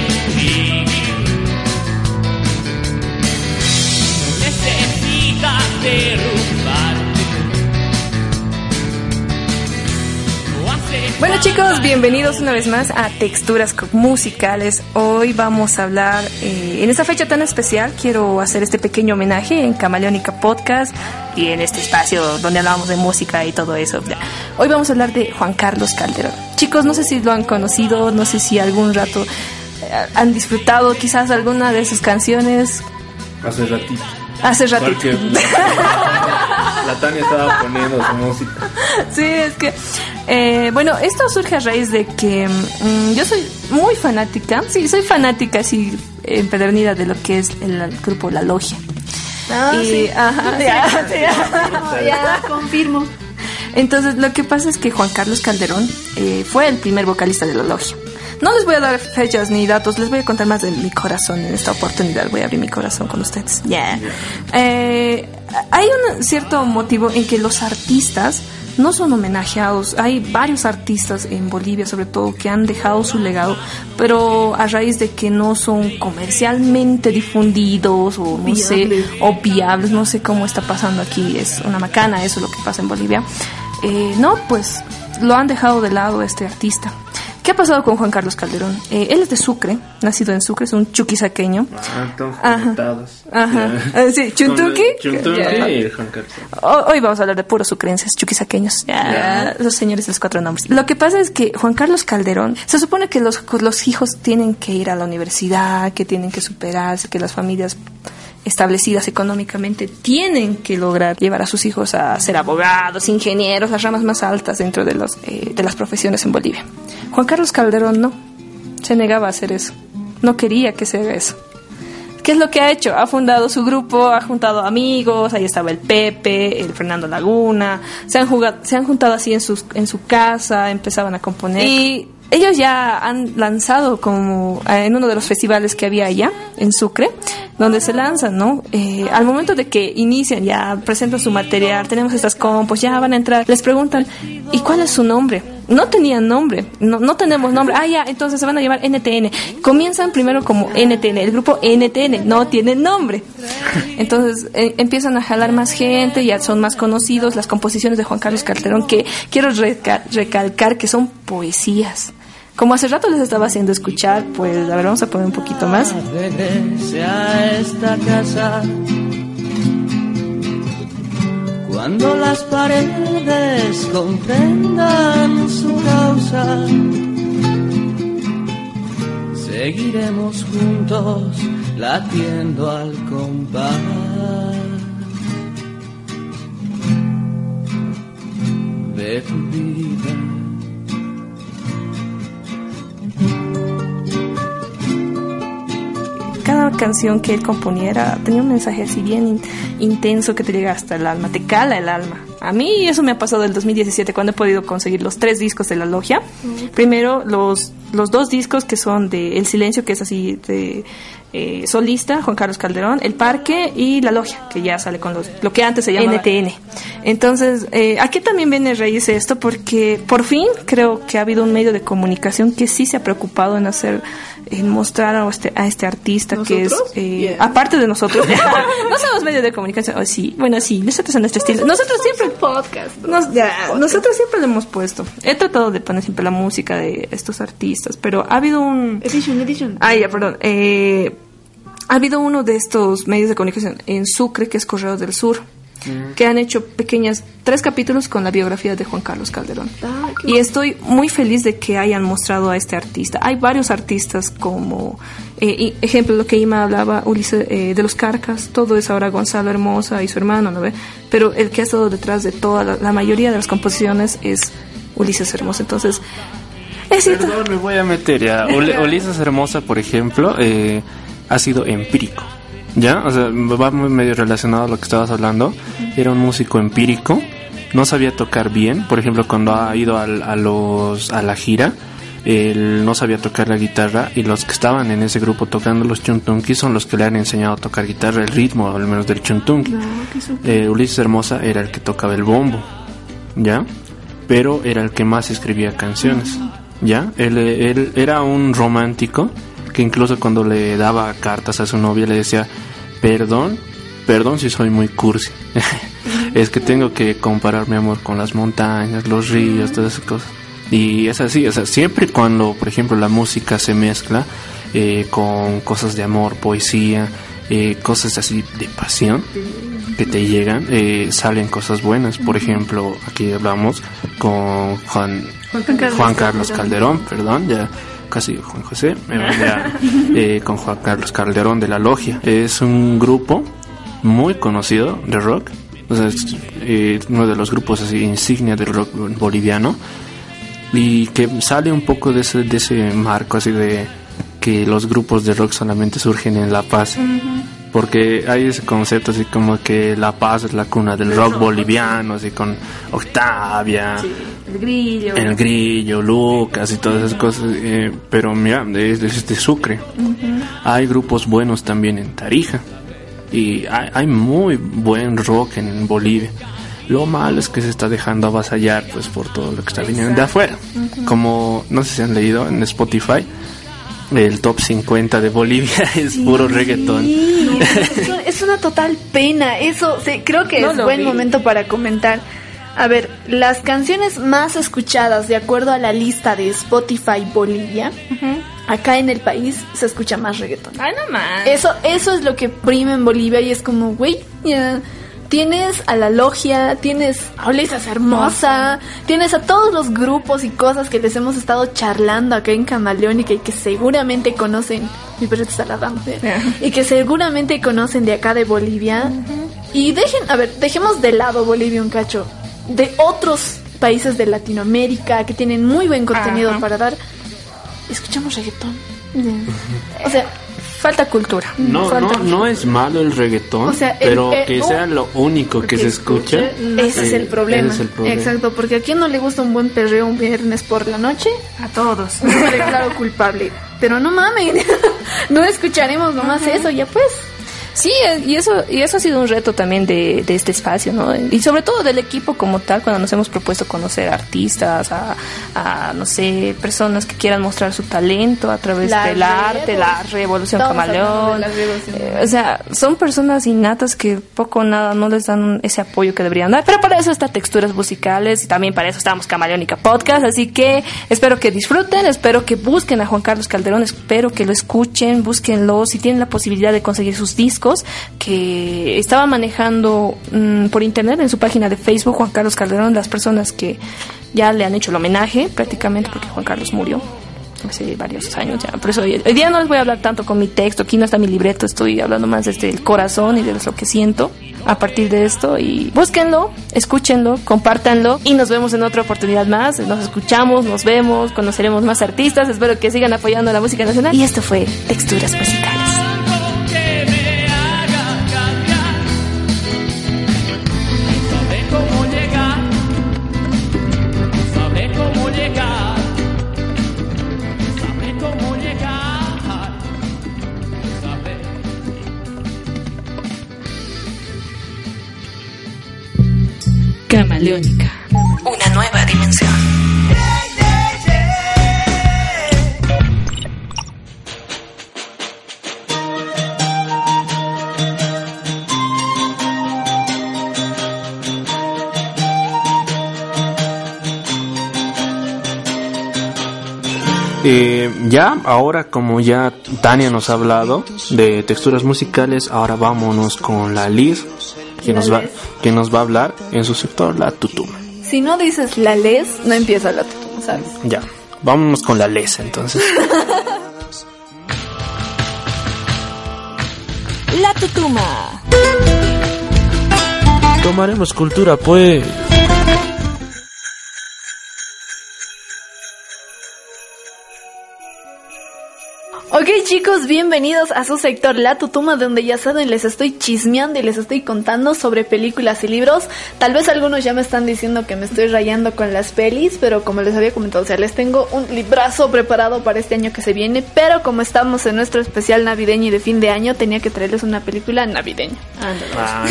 necesitas derrumbarte. Bueno chicos, bienvenidos una vez más a Texturas Musicales. Hoy vamos a hablar, eh, en esta fecha tan especial, quiero hacer este pequeño homenaje en Camaleónica Podcast y en este espacio donde hablamos de música y todo eso. Hoy vamos a hablar de Juan Carlos Calderón. Chicos, no sé si lo han conocido, no sé si algún rato eh, han disfrutado quizás alguna de sus canciones Hace ratito. hace ratito. Porque la Tania estaba poniendo su música. Sí, es que, eh, bueno, esto surge a raíz de que mm, yo soy muy fanática, sí, soy fanática así empedernida de lo que es el, el grupo La Logia. Ah, Y, sí. ajá, Ya, sí. ya, ya, confirmo. Entonces, lo que pasa es que Juan Carlos Calderón eh, fue el primer vocalista de La Logia. No les voy a dar fechas ni datos, les voy a contar más de mi corazón en esta oportunidad. Voy a abrir mi corazón con ustedes. Yeah. Eh, hay un cierto motivo en que los artistas no son homenajeados. Hay varios artistas en Bolivia, sobre todo, que han dejado su legado, pero a raíz de que no son comercialmente difundidos o no sé, o viables, no sé cómo está pasando aquí, es una macana, eso es lo que pasa en Bolivia. Eh, no, pues lo han dejado de lado este artista. ¿Qué ha pasado con Juan Carlos Calderón? Eh, él es de Sucre, nacido en Sucre, es un chuquisaqueño. Ah, todos Ajá. Ah, sí. Chuntuki Ya. y Juan Carlos. Ho- Hoy vamos a hablar de puros sucrenses, chuquisaqueños, los señores de los cuatro nombres. Lo que pasa es que Juan Carlos Calderón, se supone que los, los hijos tienen que ir a la universidad, que tienen que superarse, que las familias establecidas económicamente tienen que lograr llevar a sus hijos a ser abogados, ingenieros, las ramas más altas dentro de, los, eh, de las profesiones en Bolivia. Juan Carlos Calderón no, se negaba a hacer eso, no quería que se haga eso. ¿Qué es lo que ha hecho? Ha fundado su grupo, ha juntado amigos, ahí estaba el Pepe, el Fernando Laguna, se han, jugado, se han juntado así en, sus, en su casa, empezaban a componer. Y ellos ya han lanzado como eh, en uno de los festivales que había allá, en Sucre, donde se lanzan, ¿no? Eh, al momento de que inician, ya presentan su material, tenemos estas compos, ya van a entrar, les preguntan, ¿y cuál es su nombre? No tenían nombre, no, no tenemos nombre. Ah, ya, entonces se van a llamar NTN. Comienzan primero como NTN, el grupo NTN, no tiene nombre. Entonces eh, empiezan a jalar más gente, ya son más conocidos las composiciones de Juan Carlos Calderón, que quiero reca- recalcar que son poesías. Como hace rato les estaba haciendo escuchar, pues a ver, vamos a poner un poquito más. A esta casa cuando las paredes comprendan su causa. Seguiremos juntos latiendo al compás de tu vida. Cada canción que él componiera tenía un mensaje así bien in- intenso que te llega hasta el alma, te cala el alma. A mí eso me ha pasado el 2017 cuando he podido conseguir los tres discos de la logia. Primero los, los dos discos que son de El Silencio, que es así de eh, solista, Juan Carlos Calderón, El Parque y La Logia, que ya sale con los, lo que antes se llamaba NTN. Entonces, eh, aquí también viene raíz esto porque por fin creo que ha habido un medio de comunicación que sí se ha preocupado en hacer, en mostrar a este, a este artista que es, eh, Yeah. aparte de nosotros, no somos medio de comunicación, oh, sí, bueno, sí, nosotros en nuestro estilo, nosotros siempre podcast. nos- nosotros siempre lo hemos puesto. He tratado de poner siempre la música de estos artistas, pero ha habido un... Edition, edition. Ah, ya, perdón. Eh, ha habido uno de estos medios de comunicación en Sucre, que es Correos del Sur, que han hecho pequeñas, tres capítulos con la biografía de Juan Carlos Calderón. Ah, y estoy muy feliz de que hayan mostrado a este artista. Hay varios artistas como, eh, y- ejemplo, lo que Ima hablaba, Ulises eh, de los Carcas, todo es ahora Gonzalo Hermosa y su hermano, ¿no ve? Pero el que ha estado detrás de toda la, la mayoría de las composiciones es Ulises Hermosa. Entonces, es cierto. Perdón, me voy a meter ya. Ul- Ulises Hermosa, por ejemplo, eh, ha sido empírico. ¿Ya? O sea, va muy medio relacionado a lo que estabas hablando. Era un músico empírico. No sabía tocar bien. Por ejemplo, cuando ha ido al- a, los, a la gira, él no sabía tocar la guitarra. Y los que estaban en ese grupo tocando los chuntunquis son los que le han enseñado a tocar guitarra, el ritmo, al menos del chuntunqui. Eh, Ulises Hermosa era el que tocaba el bombo. ¿Ya? Pero era el que más escribía canciones. ¿Ya? Él, él era un romántico que incluso cuando le daba cartas a su novia le decía, perdón, perdón si soy muy cursi. es que tengo que comparar mi amor con las montañas, los ríos, todas esas cosas. Y es así, o sea, siempre cuando, por ejemplo, la música se mezcla eh, con cosas de amor, poesía, eh, cosas así de pasión que te llegan, eh, salen cosas buenas. Por ejemplo, aquí hablamos con Juan, Juan Carlos, Calderón, perdón, ya casi Juan José, eh, ya, eh, con Juan Carlos Calderón de la Logia. Es un grupo muy conocido de rock, eh, uno de los grupos así insignia del rock boliviano y que sale un poco de ese, de ese marco así de que los grupos de rock solamente surgen en La Paz. Porque hay ese concepto así como que La Paz es la cuna del rock boliviano, así con Octavia, El grillo. El Grillo, Lucas y todas esas cosas. eh, pero mira, es de, es de Sucre. Hay grupos buenos también en Tarija. y hay, hay muy buen rock en Bolivia. Lo malo es que se está dejando avasallar pues por todo lo que está viniendo de afuera. Como no sé si han leído en Spotify, el top 50 de Bolivia es puro reggaetón. Sí, es, un- es una total pena. Eso sí, creo que No es buen vi. momento para comentar. A ver, las canciones más escuchadas de acuerdo a la lista de Spotify Bolivia, acá en el país se escucha más reggaetón. Ay, no más. Eso, eso es lo que prima en Bolivia y es como, güey, ya, tienes a la logia, tienes a Ulises Hermosa, tienes a todos los grupos y cosas que les hemos estado charlando acá en Camaleónica y que seguramente conocen, mi perrito está ladrando, ¿eh? y que seguramente conocen de acá de Bolivia. Y dejen, a ver, dejemos de lado Bolivia un cacho, de otros países de Latinoamérica que tienen muy buen contenido para dar. Escuchamos reggaetón. O sea, Falta cultura. No, Falta- no, no es malo el reggaetón, O sea, el- pero eh, que sea lo único que se escucha. Ese es eh, el problema. ese es el problema. Exacto, porque a quién no le gusta un buen perreo un viernes por la noche, A todos. me declaro culpable. Pero no mamen, no escucharemos nomás eso, ya pues. Sí, eh, y eso, y eso ha sido un reto también de, de este espacio, ¿no? Y sobre todo del equipo como tal, cuando nos hemos propuesto conocer artistas, a, a, no sé, personas que quieran mostrar su talento a través La del arte, la revolución camaleón. la revolución. Eh, o sea, son personas innatas que poco o nada no les dan ese apoyo que deberían dar, pero para eso está Texturas Musicales y también para eso estamos Camaleónica Podcast, así que espero que disfruten, espero que busquen a Juan Carlos Calderón, espero que lo escuchen, búsquenlo, si tienen la posibilidad de conseguir sus discos, que estaba manejando mm, por internet en su página de Facebook Juan Carlos Calderón, las personas que ya le han hecho el homenaje prácticamente porque Juan Carlos murió hace varios años ya. Por eso hoy, hoy día no les voy a hablar tanto con mi texto, aquí no está mi libreto, estoy hablando más desde el corazón y de lo que siento a partir de esto. Y búsquenlo, escúchenlo, compártanlo y nos vemos en otra oportunidad más. Nos escuchamos, nos vemos, conoceremos más artistas. Espero que sigan apoyando la música nacional. Y esto fue Texturas Musicales. Camaleónica. Una nueva dimensión. Eh, ya, ahora como ya Tania nos ha hablado de texturas musicales, ahora vámonos con la Liz, que nos va, que nos va a hablar en su sector, la tutuma. Si no dices la les, no empieza la tutuma, ¿sabes? Ya, vámonos con la Les entonces. La tutuma. Tomaremos cultura, pues. Ok chicos, bienvenidos a su sector La Tutuma, donde ya saben, les estoy chismeando y les estoy contando sobre películas y libros. Tal vez algunos ya me están diciendo que me estoy rayando con las pelis, pero como les había comentado, o sea, les tengo un librazo preparado para este año que se viene, pero como estamos en nuestro especial navideño y de fin de año, tenía que traerles una película navideña. Ah.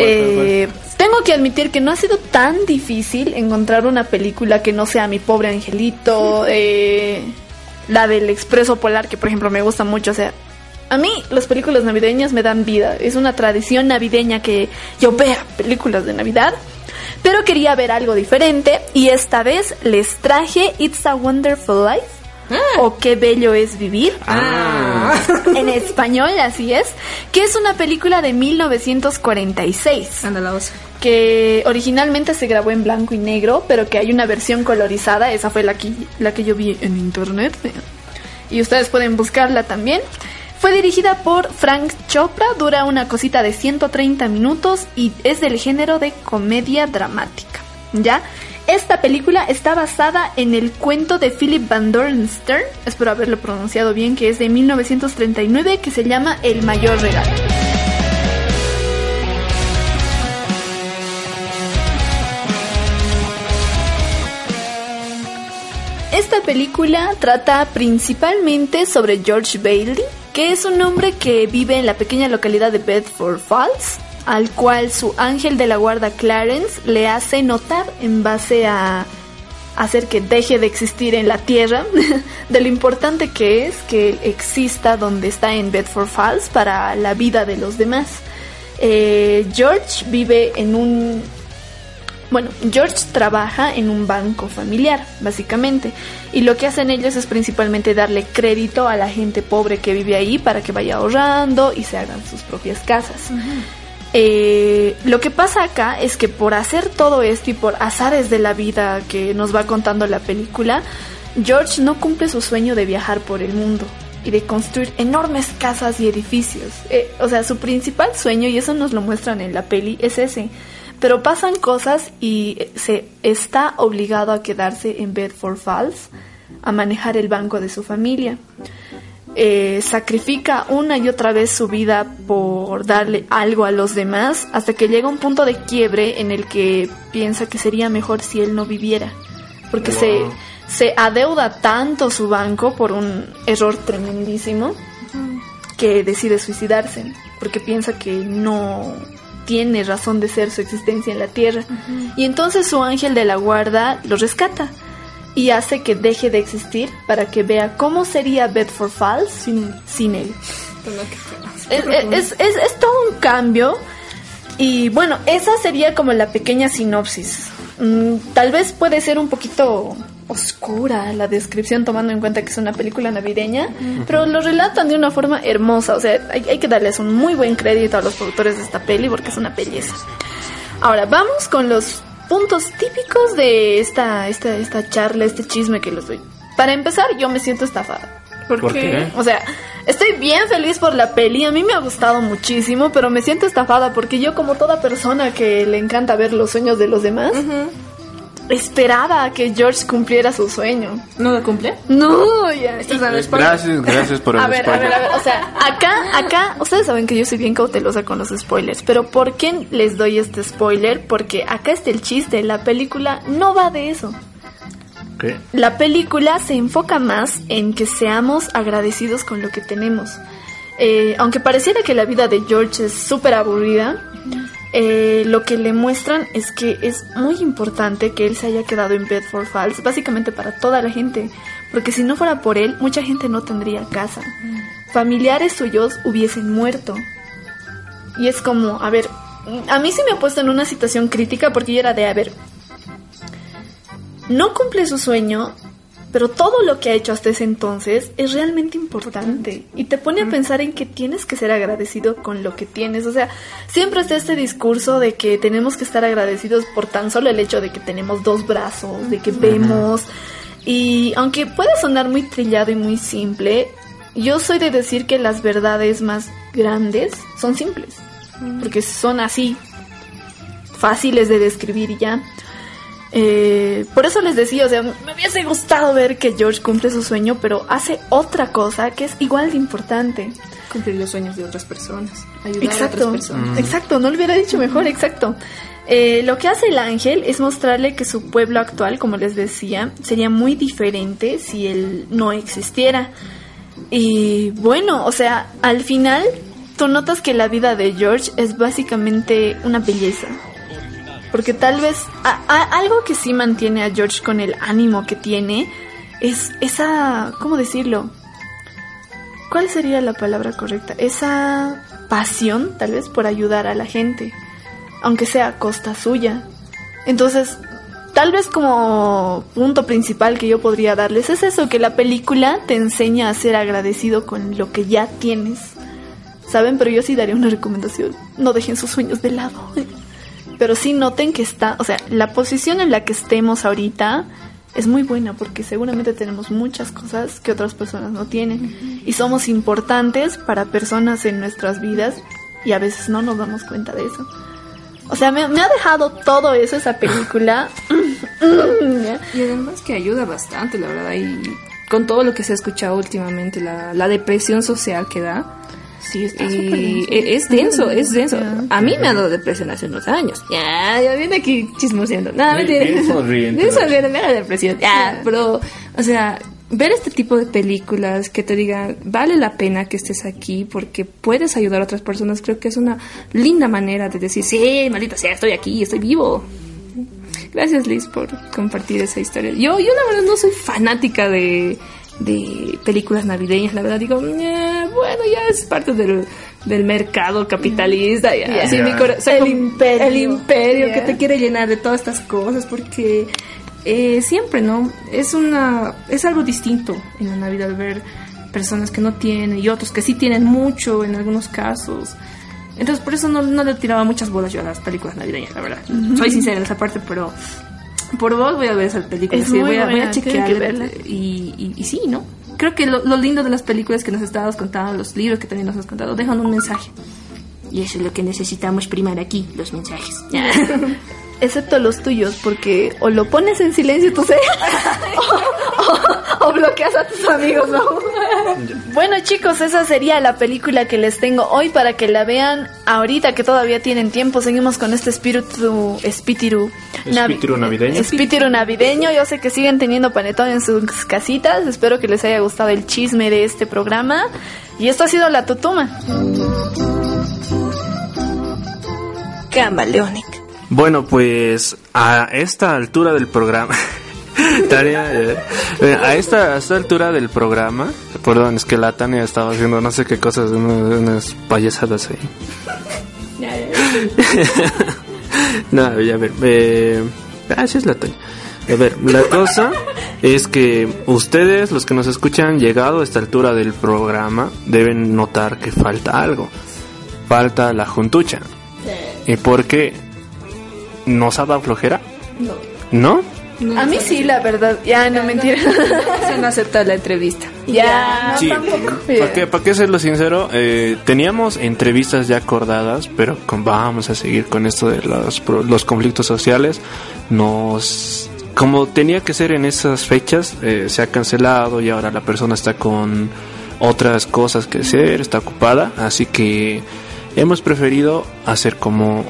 Eh, tengo que admitir que no ha sido tan difícil encontrar una película que no sea Mi pobre angelito, eh, la del Expreso Polar, que por ejemplo me gusta mucho. O sea, a mí las películas navideñas me dan vida. Es una tradición navideña que yo vea películas de Navidad. Pero quería ver algo diferente y esta vez les traje It's a Wonderful Life. O qué bello es vivir. En español, así es. Que es una película de 1946 Anda la osa. que originalmente se grabó en blanco y negro, pero que hay una versión colorizada, esa fue la que, la que yo vi en internet, y ustedes pueden buscarla también. Fue dirigida por Frank Chopra, dura una cosita de 130 minutos y es del género de comedia dramática, ¿ya? Esta película está basada en el cuento de Philip Van Doren Stern, espero haberlo pronunciado bien, que es de 1939, que se llama El mayor regalo. Esta película trata principalmente sobre George Bailey, que es un hombre que vive en la pequeña localidad de Bedford Falls, al cual su ángel de la guarda Clarence le hace notar en base a hacer que deje de existir en la Tierra, de lo importante que es que exista donde está en Bedford Falls para la vida de los demás. Eh, George vive en un... Bueno, George trabaja en un banco familiar, básicamente, y lo que hacen ellos es principalmente darle crédito a la gente pobre que vive ahí para que vaya ahorrando y se hagan sus propias casas. Eh, lo que pasa acá es que por hacer todo esto y por azares de la vida que nos va contando la película, George no cumple su sueño de viajar por el mundo y de construir enormes casas y edificios. Eh, o sea, su principal sueño, y eso nos lo muestran en la peli, es ese. Pero pasan cosas y se está obligado a quedarse en Bedford Falls a manejar el banco de su familia. Eh, sacrifica una y otra vez su vida por darle algo a los demás hasta que llega un punto de quiebre en el que piensa que sería mejor si él no viviera. Porque se, se adeuda tanto su banco por un error tremendísimo que decide suicidarse porque piensa que no tiene razón de ser su existencia en la tierra. Y entonces su ángel de la guarda lo rescata y hace que deje de existir para que vea cómo sería Bedford Falls sin, sin él. Es, es- es- es todo un cambio y bueno, esa sería como la pequeña sinopsis. Mm, tal vez puede ser un poquito oscura la descripción tomando en cuenta que es una película navideña, pero lo relatan de una forma hermosa, o sea, hay, hay que darles un muy buen crédito a los productores de esta peli porque es una belleza. Ahora, vamos con los puntos típicos de esta, esta, esta charla, este chisme que les doy. Para empezar, yo me siento estafada. Porque, ¿Por qué? o sea, estoy bien feliz por la peli, a mí me ha gustado muchísimo, pero me siento estafada porque yo como toda persona que le encanta ver los sueños de los demás, esperaba que George cumpliera su sueño. ¿No lo cumple? No, ya. Estás dando. Gracias, gracias por el a ver, a ver, a ver, o sea, acá, acá, ustedes saben que yo soy bien cautelosa con los spoilers, pero ¿por qué les doy este spoiler? Porque acá está el chiste, la película no va de eso. ¿Qué? La película se enfoca más en que seamos agradecidos con lo que tenemos. Eh, aunque pareciera que la vida de George es súper aburrida, eh, lo que le muestran es que es muy importante que él se haya quedado en Bedford Falls, básicamente para toda la gente, porque si no fuera por él, mucha gente no tendría casa. Familiares suyos hubiesen muerto. Y es como, a ver, a mí se me ha puesto en una situación crítica porque yo era de, a ver, no cumple su sueño, pero todo lo que ha hecho hasta ese entonces es realmente importante y te pone a pensar en que tienes que ser agradecido con lo que tienes. O sea, siempre está este discurso de que tenemos que estar agradecidos por tan solo el hecho de que tenemos dos brazos, de que vemos. Y aunque puede sonar muy trillado y muy simple, yo soy de decir que las verdades más grandes son simples, porque son así, fáciles de describir y ya. Eh, por eso les decía, o sea, me hubiese gustado ver que George cumple su sueño, pero hace otra cosa que es igual de importante. Cumplir los sueños de otras personas. Ayudar a Exacto, otras personas. exacto, no lo hubiera dicho mejor, exacto. Eh, lo que hace el ángel es mostrarle que su pueblo actual, como les decía, sería muy diferente si él no existiera. Y bueno, o sea, al final tú notas que la vida de George es básicamente una belleza. Porque tal vez algo que sí mantiene a George con el ánimo que tiene es esa, ¿cómo decirlo? ¿Cuál sería la palabra correcta? Esa pasión, tal vez, por ayudar a la gente, aunque sea a costa suya. Entonces, tal vez como punto principal que yo podría darles es eso, que la película te enseña a ser agradecido con lo que ya tienes. ¿Saben? Pero yo sí daría una recomendación. No dejen sus sueños de lado. Pero sí noten que está, o sea, la posición en la que estemos ahorita es muy buena porque seguramente tenemos muchas cosas que otras personas no tienen y somos importantes para personas en nuestras vidas y a veces no nos damos cuenta de eso. O sea, me, me ha dejado todo eso esa película. Y además que ayuda bastante, la verdad. Y con todo lo que se ha escuchado últimamente, la, la depresión social que da. Sí, está Y e- es denso, es denso. A mí me ha dado depresión hace unos años. Ya, ya viene aquí chismoseando. Nada, sonriente, Bien ¿verdad? sonriente, me da depresión. Ya, pero, o sea, ver este tipo de películas que te digan, vale la pena que estés aquí porque puedes ayudar a otras personas, creo que es una linda manera de decir, sí, maldita sea, estoy aquí, estoy vivo. Gracias Liz por compartir esa historia. Yo, yo la verdad no soy fanática de, de películas navideñas, la verdad digo, "Eh, bueno, ya es parte del, del mercado capitalista, ya, Yeah. así mi cora- o sea, El imperio. el imperio que te quiere llenar de todas estas cosas porque eh, siempre, ¿no? Es una es algo distinto en la Navidad ver personas que no tienen y otros que sí tienen mucho en algunos casos. Entonces por eso no, no le tiraba muchas bolas yo a las películas navideñas, la verdad. Soy sincera en esa parte, pero por vos voy a ver esa película. Es sí, muy voy, a, voy a buena, tienen chequear que verla. y, y, y sí, ¿no? Creo que lo, lo lindo de las películas que nos estabas contando, los libros que también nos has contado, dejan un mensaje. Y eso es lo que necesitamos primar aquí, los mensajes. Excepto los tuyos, porque o lo pones en silencio tu ser, o, o bloqueas a tus amigos, ¿no? bueno, chicos, esa sería la película que les tengo hoy para que la vean ahorita que todavía tienen tiempo. Seguimos con este espíritu, espíritu, navi- Espíritu navideño. Espíritu navideño. Yo sé que siguen teniendo panetón en sus casitas. Espero que les haya gustado el chisme de este programa. Y esto ha sido La Tutuma. Camaleónica. Bueno, pues a esta altura del programa. Tania, eh, eh, a esta, a esta altura del programa, perdón, es que la Tania estaba haciendo no sé qué cosas, unas, unas payasadas ahí. no, ya ver, eh, así es la Tania. A ver, la cosa es que ustedes, los que nos escuchan, llegado a esta altura del programa, deben notar que falta algo. Falta la juntucha. ¿Y por qué? ¿Nos ha dado flojera? No. ¿No? A mí sí, la verdad. Ya, no, mentira. Se no acepta la entrevista. ya, no, Sí, tampoco. ¿para qué, para qué serlo sincero? Eh, teníamos entrevistas ya acordadas, pero con- vamos a seguir con esto de los, los conflictos sociales. Nos, como tenía que ser en esas fechas, eh, se ha cancelado y ahora la persona está con otras cosas que hacer, está ocupada, así que hemos preferido hacer como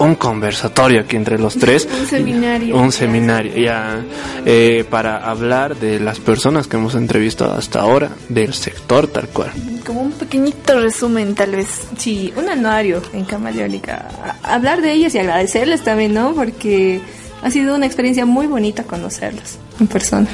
un conversatorio aquí entre los tres. Un seminario. Un seminario, ya, eh, para hablar de las personas que hemos entrevistado hasta ahora, del sector tal cual. Como un pequeñito resumen, tal vez. Sí, un anuario en Camaleónica. Hablar de ellas y agradecerles también, ¿no? Porque ha sido una experiencia muy bonita conocerlas en persona.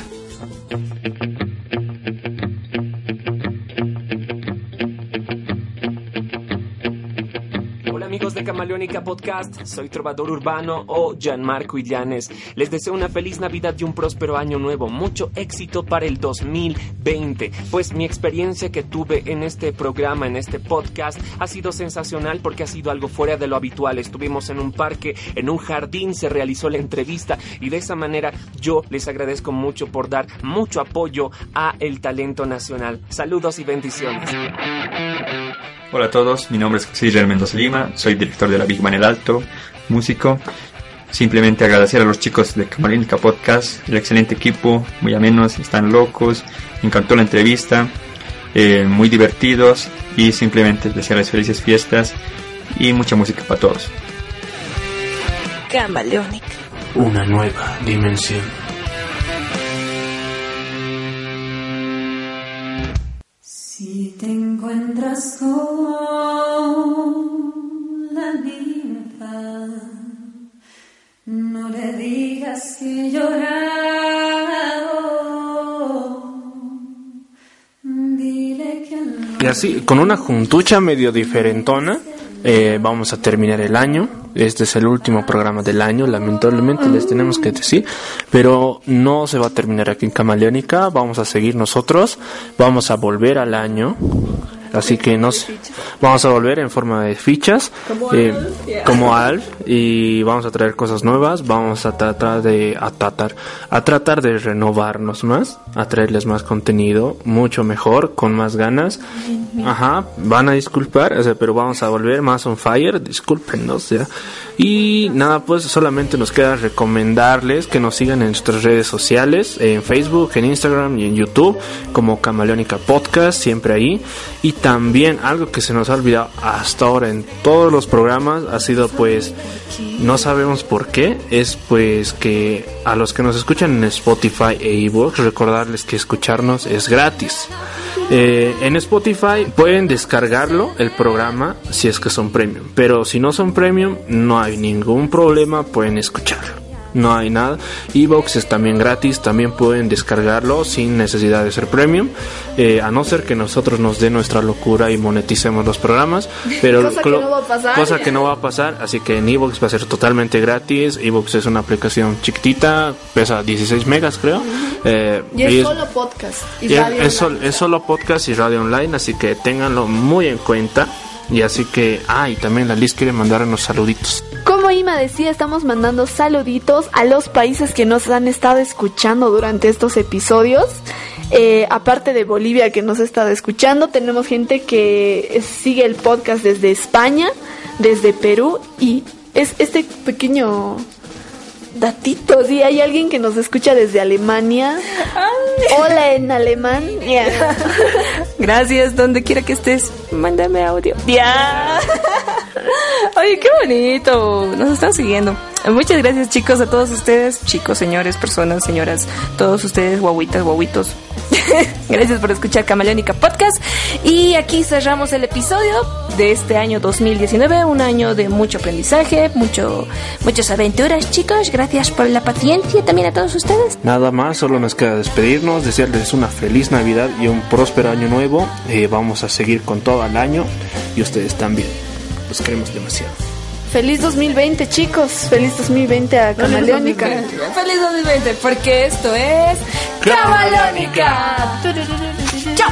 Camaleónica Podcast, soy Trovador Urbano o Gianmarco Illanes. Les deseo una feliz Navidad y un próspero año nuevo, mucho éxito para el 2020. Pues mi experiencia que tuve en este programa, en este podcast, ha sido sensacional porque ha sido algo fuera de lo habitual. Estuvimos en un parque, en un jardín, se realizó la entrevista y de esa manera yo les agradezco mucho por dar mucho apoyo a el talento nacional. Saludos y bendiciones. Hola a todos, mi nombre es José Mendoza Lima, soy director de la Big Man El Alto, músico. Simplemente agradecer a los chicos de Camaríntica Podcast, el excelente equipo, muy amenos, están locos, me encantó la entrevista, eh, muy divertidos y simplemente desearles felices fiestas y mucha música para todos. Camaleónica. Una nueva dimensión. Te encuentras con la libertad, no le digas que llorado. Dile que no. Y así, con una juntucha medio diferentona, eh, vamos a terminar el año. Este es el último programa del año, lamentablemente les tenemos que decir, pero no se va a terminar aquí en Camaleónica, vamos a seguir nosotros, vamos a volver al año, así que nos vamos a volver en forma de fichas, Como eh, como Alf, y vamos a traer cosas nuevas, vamos a tratar de a tratar, a tratar de renovarnos más, a traerles más contenido, mucho mejor, con más ganas. Ajá, van a disculpar, o sea, pero vamos a volver más on fire, discúlpenos ya. Y nada, pues solamente nos queda recomendarles que nos sigan en nuestras redes sociales, en Facebook, en Instagram y en YouTube, como Camaleónica Podcast, siempre ahí. Y también algo que se nos ha olvidado hasta ahora en todos los programas ha sido pues no sabemos por qué. Es pues que a los que nos escuchan en Spotify e iVoox recordarles que escucharnos es gratis. Eh, en Spotify pueden descargarlo el programa si es que son premium, pero si no son premium no hay ningún problema, pueden escucharlo no hay nada. Evox es también gratis, también pueden descargarlo sin necesidad de ser premium, eh, a no ser que nosotros nos dé nuestra locura y moneticemos los programas, pero Cosa que no va a pasar. cosa que no va a pasar, así que en Evox va a ser totalmente gratis. Evox es una aplicación chiquitita, pesa 16 megas creo. eh, Y es y es- solo podcast. Y radio es sol- es solo podcast y radio online, así que ténganlo muy en cuenta. Y así que, ah, y también la Liz quiere mandar unos saluditos. Como Ima decía, estamos mandando saluditos a los países que nos han estado escuchando durante estos episodios. Eh, aparte de Bolivia que nos ha estado escuchando, tenemos gente que sigue el podcast desde España, desde Perú y es este pequeño datito, sí, hay alguien que nos escucha desde Alemania. Hola en alemán. Gracias, donde quiera que estés, mándame audio. Ya. Oye, qué bonito. Nos están siguiendo. Muchas gracias, chicos, a todos ustedes, chicos, señores, personas, señoras, todos ustedes, guaguitas, guaguitos. gracias por escuchar Camaleónica Podcast. Y aquí cerramos el episodio de este año 2019, un año de mucho aprendizaje, mucho, muchas aventuras, chicos. Gracias por la paciencia también a todos ustedes. Nada más, solo nos queda despedirnos, desearles una feliz Navidad y un próspero año nuevo. Eh, vamos a seguir con todo el año y ustedes también. Los queremos demasiado. Feliz 2020, chicos. Feliz 2020 a Camaleónica. Feliz 2020, porque esto es Camaleónica. Chao.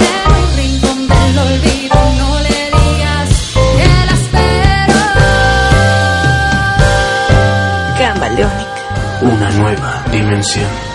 En un rincón del olvido no le digas que la espero. Camaleónica. Una nueva dimensión.